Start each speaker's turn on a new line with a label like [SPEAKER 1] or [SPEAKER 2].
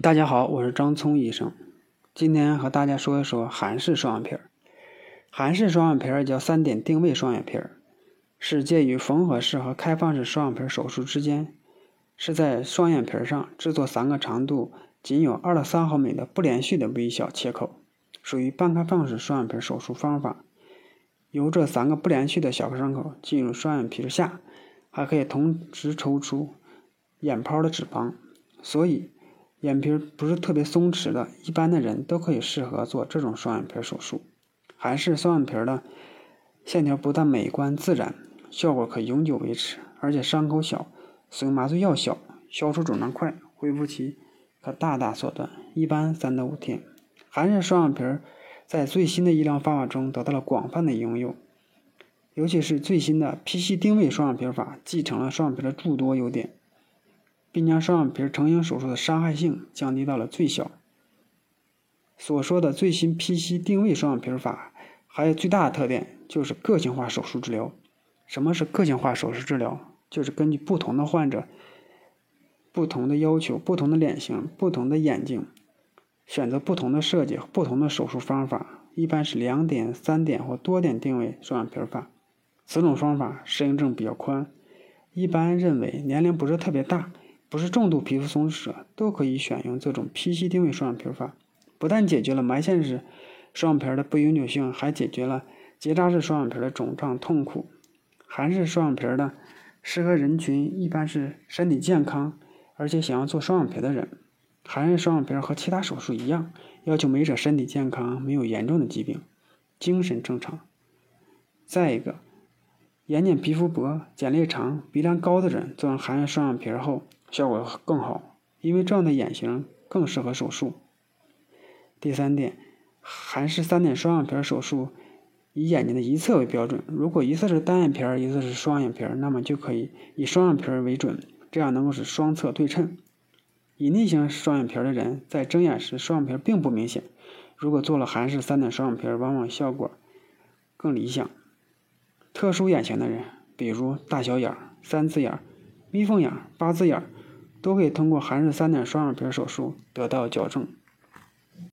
[SPEAKER 1] 大家好，我是张聪医生。今天和大家说一说韩式双眼皮儿。韩式双眼皮儿叫三点定位双眼皮儿，是介于缝合式和开放式双眼皮手术之间，是在双眼皮上制作三个长度仅有二到三毫米的不连续的微小切口，属于半开放式双眼皮手术方法。由这三个不连续的小伤口进入双眼皮下，还可以同时抽出眼泡的脂肪，所以。眼皮不是特别松弛的，一般的人都可以适合做这种双眼皮手术。韩式双眼皮的线条不但美观自然，效果可永久维持，而且伤口小，使用麻醉药小，消除肿胀快，恢复期可大大缩短，一般三到五天。韩式双眼皮在最新的医疗方法中得到了广泛的应用，尤其是最新的 PC 定位双眼皮法，继承了双眼皮的诸多优点。并将双眼皮成型手术的伤害性降低到了最小。所说的最新 PC 定位双眼皮法，还有最大的特点就是个性化手术治疗。什么是个性化手术治疗？就是根据不同的患者、不同的要求、不同的脸型、不同的眼睛，选择不同的设计和不同的手术方法。一般是两点、三点或多点定位双眼皮法。此种方法适应症比较宽，一般认为年龄不是特别大。不是重度皮肤松弛都可以选用这种 PC 定位双眼皮法，不但解决了埋线式双眼皮的不永久性，还解决了结扎式双眼皮的肿胀痛苦。韩式双眼皮的适合人群一般是身体健康，而且想要做双眼皮的人。韩式双眼皮和其他手术一样，要求没者身体健康，没有严重的疾病，精神正常。再一个，眼睑皮肤薄、睑裂长、鼻梁高的人做完韩式双眼皮后。效果更好，因为这样的眼型更适合手术。第三点，韩式三点双眼皮手术以眼睛的一侧为标准，如果一侧是单眼皮，一侧是双眼皮，那么就可以以双眼皮为准，这样能够使双侧对称。以内型双眼皮的人在睁眼时双眼皮并不明显，如果做了韩式三点双眼皮，往往效果更理想。特殊眼型的人，比如大小眼、三字眼、眯缝眼、八字眼。都可以通过韩式三点双眼皮手术得到矫正。